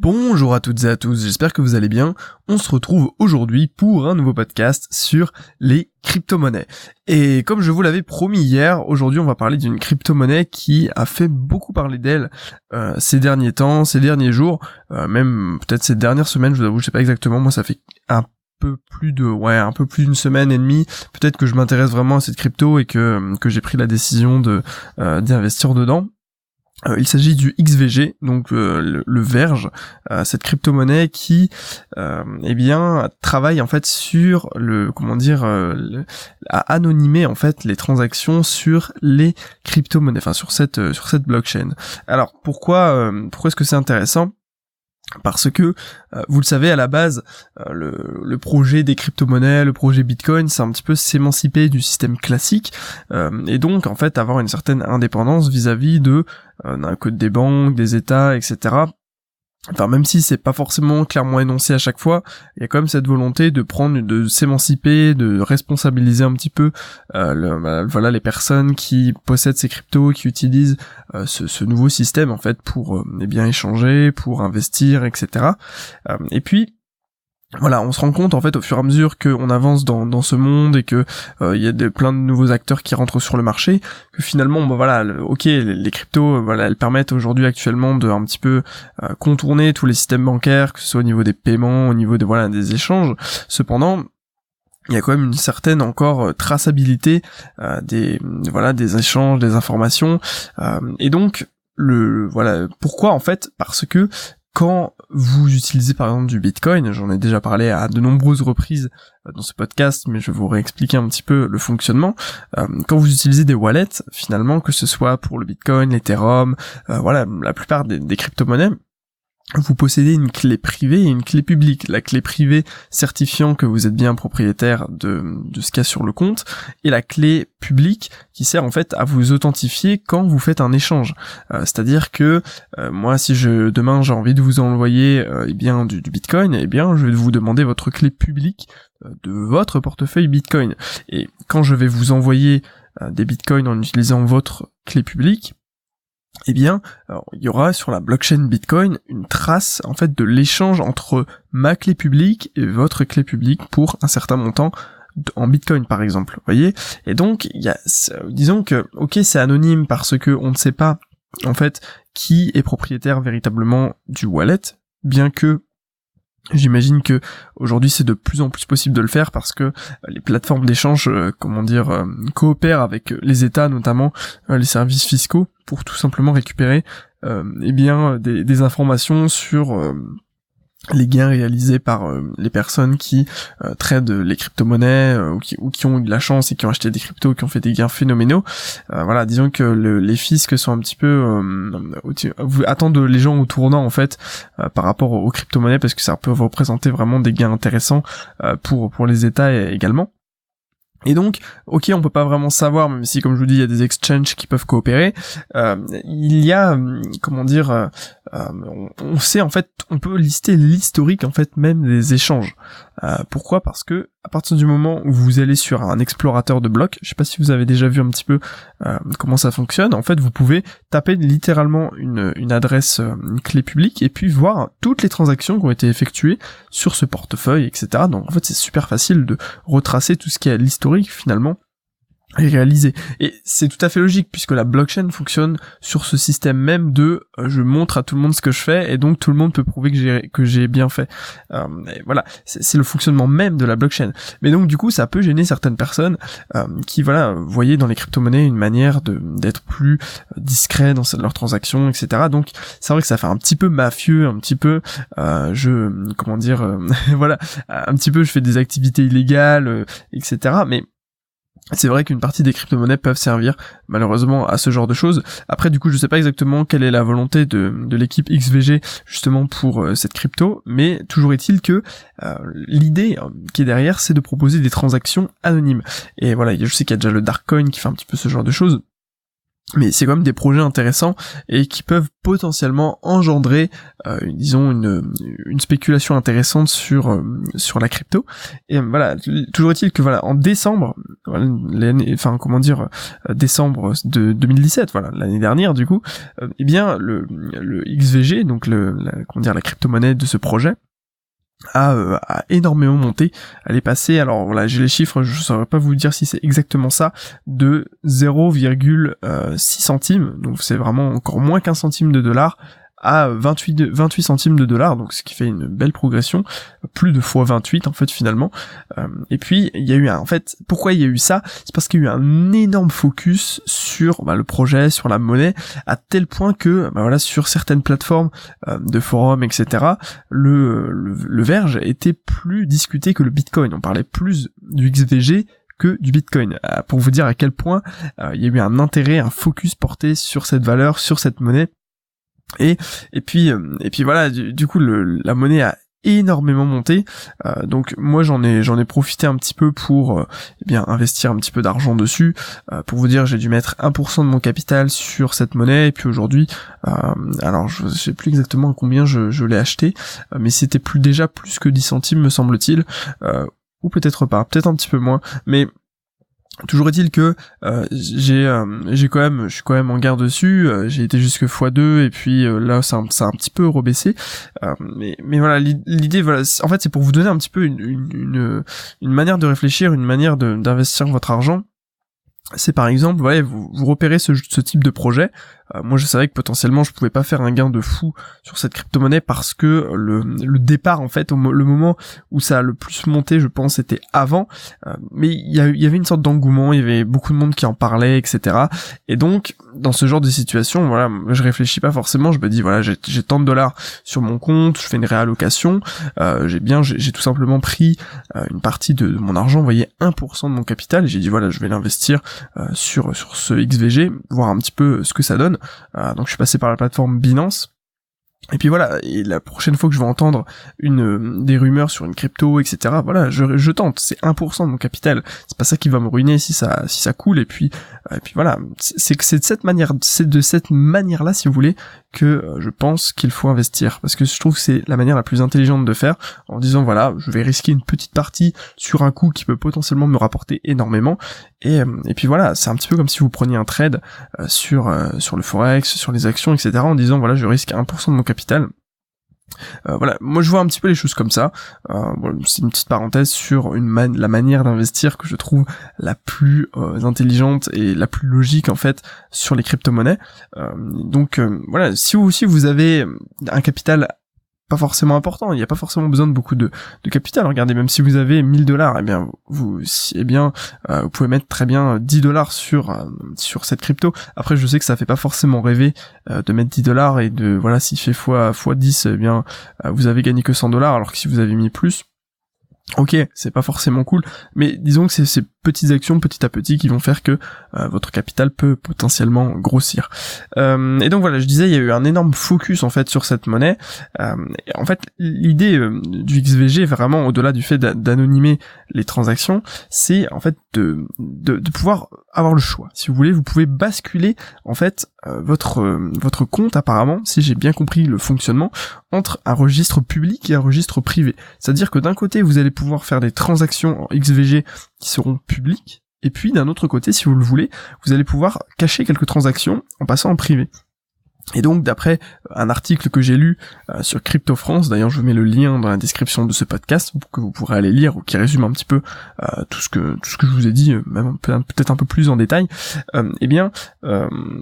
Bonjour à toutes et à tous, j'espère que vous allez bien. On se retrouve aujourd'hui pour un nouveau podcast sur les crypto-monnaies. Et comme je vous l'avais promis hier, aujourd'hui on va parler d'une crypto-monnaie qui a fait beaucoup parler d'elle euh, ces derniers temps, ces derniers jours, euh, même peut-être ces dernières semaines, je vous avoue, je sais pas exactement, moi ça fait un peu plus de ouais un peu plus d'une semaine et demie peut-être que je m'intéresse vraiment à cette crypto et que que j'ai pris la décision de euh, d'investir dedans il s'agit du XVG, donc euh, le, Verge, euh, cette crypto-monnaie qui, eh bien, travaille en fait sur le, comment dire, à anonymer en fait les transactions sur les crypto-monnaies, enfin sur cette sur cette blockchain. Alors pourquoi pourquoi est-ce que c'est intéressant? Parce que, euh, vous le savez, à la base, euh, le, projet des crypto-monnaies, le projet Bitcoin, c'est un petit peu s'émanciper du système classique, euh, et donc, en fait, avoir une certaine indépendance vis-à-vis de d'un code des banques, des États, etc., Enfin, même si c'est pas forcément clairement énoncé à chaque fois, il y a quand même cette volonté de prendre, de s'émanciper, de responsabiliser un petit peu, euh, bah, voilà, les personnes qui possèdent ces cryptos, qui utilisent euh, ce, nouveau système en fait pour, euh, eh bien, échanger, pour investir, etc. et puis voilà, on se rend compte en fait au fur et à mesure qu'on avance dans, ce monde et que euh, il y a plein de nouveaux acteurs qui rentrent sur le marché, que finalement, bah voilà, ok, les, cryptos, euh, voilà, elles permettent aujourd'hui actuellement de un petit peu euh, contourner tous les systèmes bancaires, que ce soit au niveau des paiements, au niveau de voilà des échanges. Cependant, il y a quand même une certaine encore traçabilité des voilà des échanges, des informations, et donc le voilà pourquoi en fait? Parce que quand vous utilisez par exemple du Bitcoin, j'en ai déjà parlé à de nombreuses reprises euh, dans ce podcast, mais je vais vous réexpliquer un petit peu le fonctionnement. Euh, quand vous utilisez des wallets, finalement, que ce soit pour le Bitcoin, l'Ethereum, euh, voilà, la plupart des crypto-monnaies, vous possédez une clé privée et une clé publique. La clé privée certifiant que vous êtes bien propriétaire de, ce qu'il y a sur le compte, et la clé publique qui sert en fait à vous authentifier quand vous faites un échange. Euh, c'est-à-dire que euh, moi, si je demain j'ai envie de vous envoyer euh, eh bien du, du, Bitcoin, eh bien je vais vous demander votre clé publique de votre portefeuille Bitcoin. Et quand je vais vous envoyer des Bitcoins en utilisant votre clé publique, eh bien, il y aura sur la blockchain Bitcoin une trace en fait de l'échange entre ma clé publique et votre clé publique pour un certain montant en Bitcoin par exemple, voyez? Et donc, y a, disons que, ok, c'est anonyme parce que on ne sait pas en fait qui est propriétaire véritablement du wallet, bien que J'imagine que aujourd'hui c'est de plus en plus possible de le faire parce que euh, les plateformes d'échange, euh, comment dire, euh, coopèrent avec les États, notamment les services fiscaux, pour tout simplement récupérer eh bien des, des, informations sur les gains réalisés par euh, les personnes qui euh, tradent les crypto-monnaies euh, ou, qui, ont eu de la chance et qui ont acheté des cryptos, qui ont fait des gains phénoménaux. voilà, disons que les fiscs sont un petit peu attendent les gens au tournant en fait par rapport aux crypto-monnaies parce que ça peut représenter vraiment des gains intéressants pour pour les États également. Et donc, ok, on peut pas vraiment savoir, même si, comme je vous dis, il y a des exchanges qui peuvent coopérer. Euh, il y a, hum, comment dire, euh, euh, on sait en fait, on peut lister l'historique en fait même des échanges. Pourquoi? Parce que à partir du moment où vous allez sur un explorateur de blocs, je sais pas si vous avez déjà vu un petit peu comment ça fonctionne. En fait, vous pouvez taper littéralement une, adresse, une clé publique, et puis voir toutes les transactions qui ont été effectuées sur ce portefeuille, etc. Donc en fait, c'est super facile de retracer tout ce qui est l'historique finalement réalisé. Et c'est tout à fait logique puisque la blockchain fonctionne sur ce système même de euh, je montre à tout le monde ce que je fais et donc tout le monde peut prouver que j'ai que j'ai bien fait. Euh, voilà, c'est le fonctionnement même de la blockchain. Mais donc du coup ça peut gêner certaines personnes euh, qui voilà voyaient dans les crypto-monnaies une manière de d'être plus discret dans leurs transactions, etc. Donc c'est vrai que ça fait un petit peu mafieux, un petit peu je comment dire voilà un petit peu je fais des activités illégales, etc. Mais c'est vrai qu'une partie des crypto-monnaies peuvent servir malheureusement à ce genre de choses. Après du coup je sais pas exactement quelle est la volonté de, de l'équipe XVG justement pour euh, cette crypto, mais toujours est-il que euh, l'idée euh, qui est derrière c'est de proposer des transactions anonymes. Et voilà, je sais qu'il y a déjà le Darkcoin qui fait un petit peu ce genre de choses. Mais c'est quand même des projets intéressants et qui peuvent potentiellement engendrer euh, disons une, une spéculation intéressante sur euh, sur la crypto. Et voilà toujours est-il que voilà en décembre l'année enfin comment dire euh, décembre de 2017 voilà l'année dernière du coup eh bien le le XVG donc le comment dire la crypto-monnaie de ce projet a, a, énormément monté. Elle est passée, alors voilà, j'ai les chiffres, je saurais pas vous dire si c'est exactement ça, de 0,6 centimes, donc c'est vraiment encore moins qu'un centime de dollar, à 28, 28 centimes de dollars, donc ce qui fait une belle progression, plus de fois 28 en fait finalement. Euh, et puis il y a eu un, en fait, pourquoi il y a eu ça? C'est parce qu'il y a eu un énorme focus sur bah, le projet, sur la monnaie, à tel point que bah, voilà sur certaines plateformes euh, de forums, etc. Le Verge était plus discuté que le Bitcoin. On parlait plus du XVG que du Bitcoin. Euh, pour vous dire à quel point il y a eu un intérêt, un focus porté sur cette valeur, sur cette monnaie et et puis euh, et puis voilà, du, coup le, la monnaie a énormément monté. Euh, donc moi j'en ai j'en ai profité un petit peu pour euh, eh bien investir un petit peu d'argent dessus pour vous dire j'ai dû mettre 1% de mon capital sur cette monnaie. Et puis aujourd'hui alors je sais plus exactement combien je, je l'ai acheté mais c'était plus déjà plus que 10 centimes me semble-t-il ou peut-être pas peut-être un petit peu moins. Mais Toujours est-il que euh, j'ai euh, j'ai quand même je suis quand même en garde dessus, euh, j'ai été jusque x2 et puis là ça a un petit peu rebaissé. Mais mais voilà l'idée voilà en fait c'est pour vous donner un petit peu une une, manière de réfléchir, une manière d'investir votre argent. C'est par exemple, ouais, vous, vous repérez ce type de projet, euh, moi je savais que potentiellement je pouvais pas faire un gain de fou sur cette crypto-monnaie parce que le, le départ en fait, au, le moment où ça a le plus monté, je pense, c'était avant. Euh, mais il y, y, avait une sorte d'engouement, il y avait beaucoup de monde qui en parlait, etc. Et donc dans ce genre de situation, voilà, je réfléchis pas forcément, je me dis voilà, j'ai tant de dollars sur mon compte, je fais une réallocation, euh, j'ai bien, j'ai tout simplement pris euh, une partie de, mon argent, vous voyez, 1% de mon capital, et j'ai dit voilà, je vais l'investir sur sur ce XVG, voir un petit peu ce que ça donne. Euh, donc je suis passé par la plateforme Binance. Et puis voilà, et la prochaine fois que je vais entendre une des rumeurs sur une crypto, etc. Voilà, je, tente. C'est 1% de mon capital. C'est pas ça qui va me ruiner si ça si ça coule. Et puis euh, voilà, c'est que c'est de cette manière, c'est de cette manière là, si vous voulez, que euh, je pense qu'il faut investir parce que je trouve que c'est la manière la plus intelligente de faire en disant voilà je vais risquer une petite partie sur un coup qui peut potentiellement me rapporter énormément et, euh, et puis voilà c'est un petit peu comme si vous preniez un trade euh, sur sur le forex sur les actions etc en disant voilà je risque 1% de mon capital euh, voilà, moi je vois un petit peu les choses comme ça. Euh, c'est une petite parenthèse sur une la manière d'investir que je trouve la plus euh, intelligente et la plus logique en fait sur les crypto-monnaies. donc voilà, si vous aussi vous avez un capital pas forcément important. Il n'y a pas forcément besoin de beaucoup de, de capital. Regardez, même si vous avez 1000 dollars, eh bien, vous, eh bien, euh, vous pouvez mettre très bien 10 dollars sur euh, sur cette crypto. Après, je sais que ça fait pas forcément rêver euh, de mettre 10 dollars et de voilà, s'il fait fois fois 10, eh bien, vous avez gagné que 100 dollars, alors que si vous avez mis plus, Ok, c'est pas forcément cool, mais disons que c'est ces petites actions petit à petit qui vont faire que euh, votre capital peut potentiellement grossir. Euh, et donc voilà, je disais, il y a eu un énorme focus en fait sur cette monnaie. Euh, en fait, l'idée du XVG, vraiment au-delà du fait d'anonymer les transactions, c'est en fait de, de, de, pouvoir avoir le choix. Si vous voulez, vous pouvez basculer en fait votre votre compte apparemment, si j'ai bien compris le fonctionnement, entre un registre public et un registre privé. C'est-à-dire que d'un côté, vous allez pouvoir faire des transactions en XVG qui seront publiques, et puis d'un autre côté, si vous le voulez, vous allez pouvoir cacher quelques transactions en passant en privé. Et donc d'après un article que j'ai lu euh, sur Crypto France, d'ailleurs je vous mets le lien dans la description de ce podcast que vous pourrez aller lire ou qui résume un petit peu euh, tout ce que tout ce que je vous ai dit, euh, même peut-être un peu plus en détail. eh bien,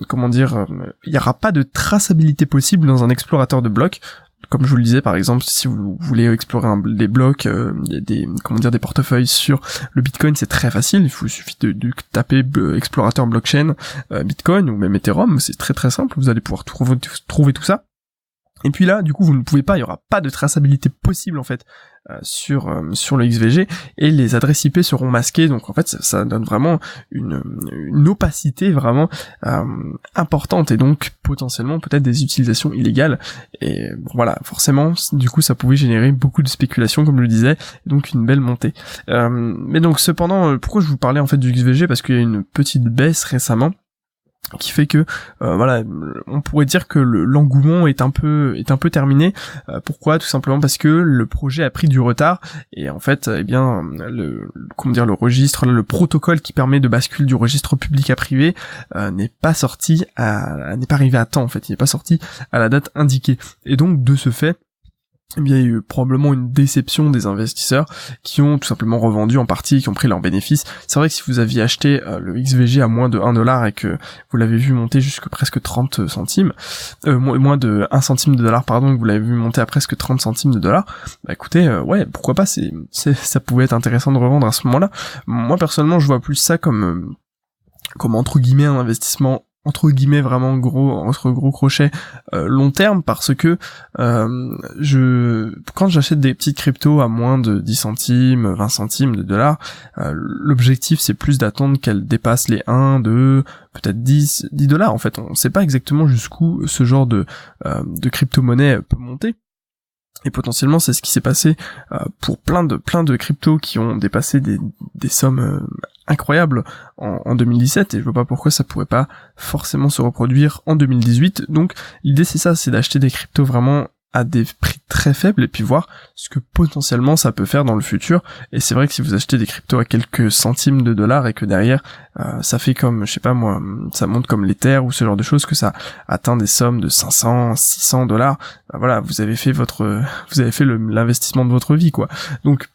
comment dire, il n'y aura pas de traçabilité possible dans un explorateur de blocs comme je vous le disais par exemple si vous voulez explorer des blocs euh, des comment dire des portefeuilles sur le bitcoin c'est très facile. Il vous suffit de, taper explorateur blockchain euh, bitcoin ou même ethereum. C'est très très simple. Vous allez pouvoir trouver tout ça et puis là, du coup, vous ne pouvez pas, il y aura pas de traçabilité possible en fait euh, sur euh, sur le XVG et les adresses IP seront masquées. Donc en fait, ça, donne vraiment une, une opacité vraiment euh, importante et donc potentiellement peut-être des utilisations illégales. Et voilà, forcément, du coup, ça pouvait générer beaucoup de spéculation, comme je le disais, donc une belle montée. mais donc cependant, pourquoi je vous parlais en fait du XVG Parce qu'il y a une petite baisse récemment qui fait que euh, voilà on pourrait dire que l'engouement est un peu est un peu terminé. Euh, pourquoi? Tout simplement parce que le projet a pris du retard et en fait eh bien le comment dire le registre le protocole qui permet de basculer du registre public à privé euh, n'est pas sorti à n'est pas arrivé à temps en fait. Il n'est pas sorti à la date indiquée. Et donc de ce fait eh bien, il y a eu probablement une déception des investisseurs qui ont tout simplement revendu en partie, qui ont pris leurs bénéfices. C'est vrai que si vous aviez acheté euh, le XVG à moins de 1 dollar et que vous l'avez vu monter jusqu'à presque 30 centimes, euh, moins de 1 centime de dollar, pardon, que vous l'avez vu monter à presque 30 centimes de dollars, bah écoutez, euh, ouais, pourquoi pas, c'est, ça pouvait être intéressant de revendre à ce moment-là. Moi, personnellement, je vois plus ça comme comme entre guillemets un investissement entre guillemets vraiment gros entre gros crochets euh, long terme parce que euh, je quand j'achète des petites cryptos à moins de 10 centimes 20 centimes de dollars euh, l'objectif c'est plus d'attendre qu'elles dépassent les 1 2 peut-être 10 10 dollars en fait. On sait pas exactement jusqu'où ce genre de de crypto-monnaie peut monter et potentiellement, c'est ce qui s'est passé pour plein de plein de cryptos qui ont dépassé des, des sommes incroyable en, 2017 et je vois pas pourquoi ça pourrait pas forcément se reproduire en 2018. Donc l'idée c'est ça, c'est d'acheter des cryptos vraiment à des prix très faibles et puis voir ce que potentiellement ça peut faire dans le futur. Et c'est vrai que si vous achetez des cryptos à quelques centimes de dollars et que derrière euh, ça fait comme, je sais pas moi, ça monte comme l'Ether ou ce genre de choses, que ça atteint des sommes de 500, 600 dollars, bah voilà, vous avez fait votre, vous avez fait l'investissement de votre vie quoi. Donc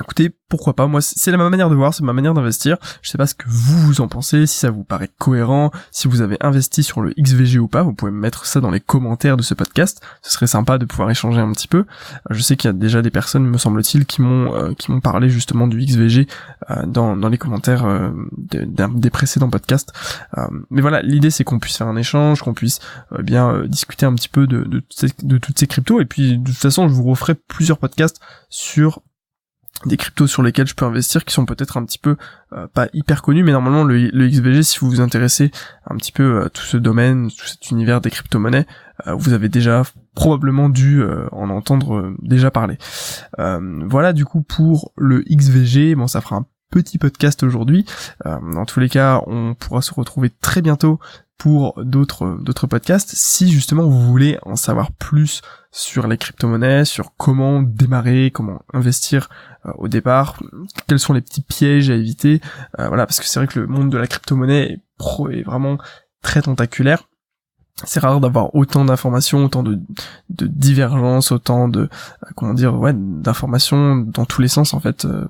Écoutez, pourquoi pas Moi, c'est la ma manière de voir, c'est ma manière d'investir. Je sais pas ce que vous en pensez, si ça vous paraît cohérent, si vous avez investi sur le XVG ou pas. Vous pouvez mettre ça dans les commentaires de ce podcast. Ce serait sympa de pouvoir échanger un petit peu. Je sais qu'il y a déjà des personnes, me semble-t-il, qui m'ont euh, qui m'ont parlé justement du XVG euh, dans dans les commentaires euh, des précédents podcasts. mais voilà, l'idée c'est qu'on puisse faire un échange, qu'on puisse bien discuter un petit peu de de, de toutes ces cryptos. Et puis de toute façon, je vous referai plusieurs podcasts sur des cryptos sur lesquels je peux investir qui sont peut-être un petit peu euh, pas hyper connus mais normalement le, le, XVG si vous vous intéressez un petit peu à tout ce domaine tout cet univers des crypto-monnaies euh, vous avez déjà probablement dû euh, en entendre déjà parler voilà du coup pour le XVG bon ça fera un petit podcast aujourd'hui. dans tous les cas, on pourra se retrouver très bientôt pour d'autres d'autres podcasts. Si justement vous voulez en savoir plus sur les crypto-monnaies, sur comment démarrer, comment investir euh, au départ, quels sont les petits pièges à éviter, euh, voilà parce que c'est vrai que le monde de la crypto-monnaie est, pro, est vraiment très tentaculaire c'est rare d'avoir autant d'informations, autant de, de divergences, autant de euh, comment dire ouais d'informations dans tous les sens en fait euh,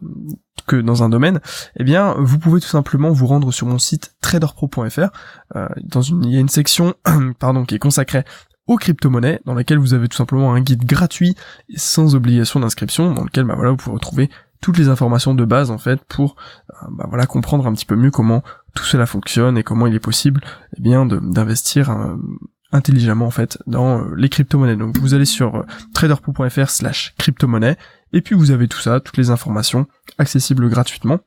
que dans un domaine. Eh bien, vous pouvez tout simplement vous rendre sur mon site traderpro.fr. Euh, dans une il y a une section pardon qui est consacrée aux crypto-monnaies dans laquelle vous avez tout simplement un guide gratuit et sans obligation d'inscription dans lequel bah voilà vous pouvez retrouver toutes les informations de base en fait pour bah, voilà comprendre un petit peu mieux comment tout cela fonctionne et comment il est possible eh bien d'investir euh, intelligemment en fait dans euh, les crypto-monnaies. Donc vous allez sur euh, traderpool.fr slash crypto-monnaie et puis vous avez tout ça, toutes les informations accessibles gratuitement.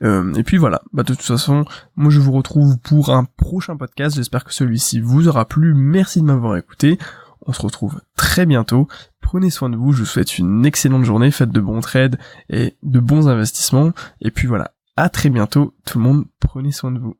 et puis voilà, bah de toute façon, moi je vous retrouve pour un prochain podcast, j'espère que celui-ci vous aura plu, merci de m'avoir écouté, on se retrouve très bientôt, prenez soin de vous, je vous souhaite une excellente journée, faites de bons trades et de bons investissements, et puis voilà, à très bientôt, tout le monde, prenez soin de vous.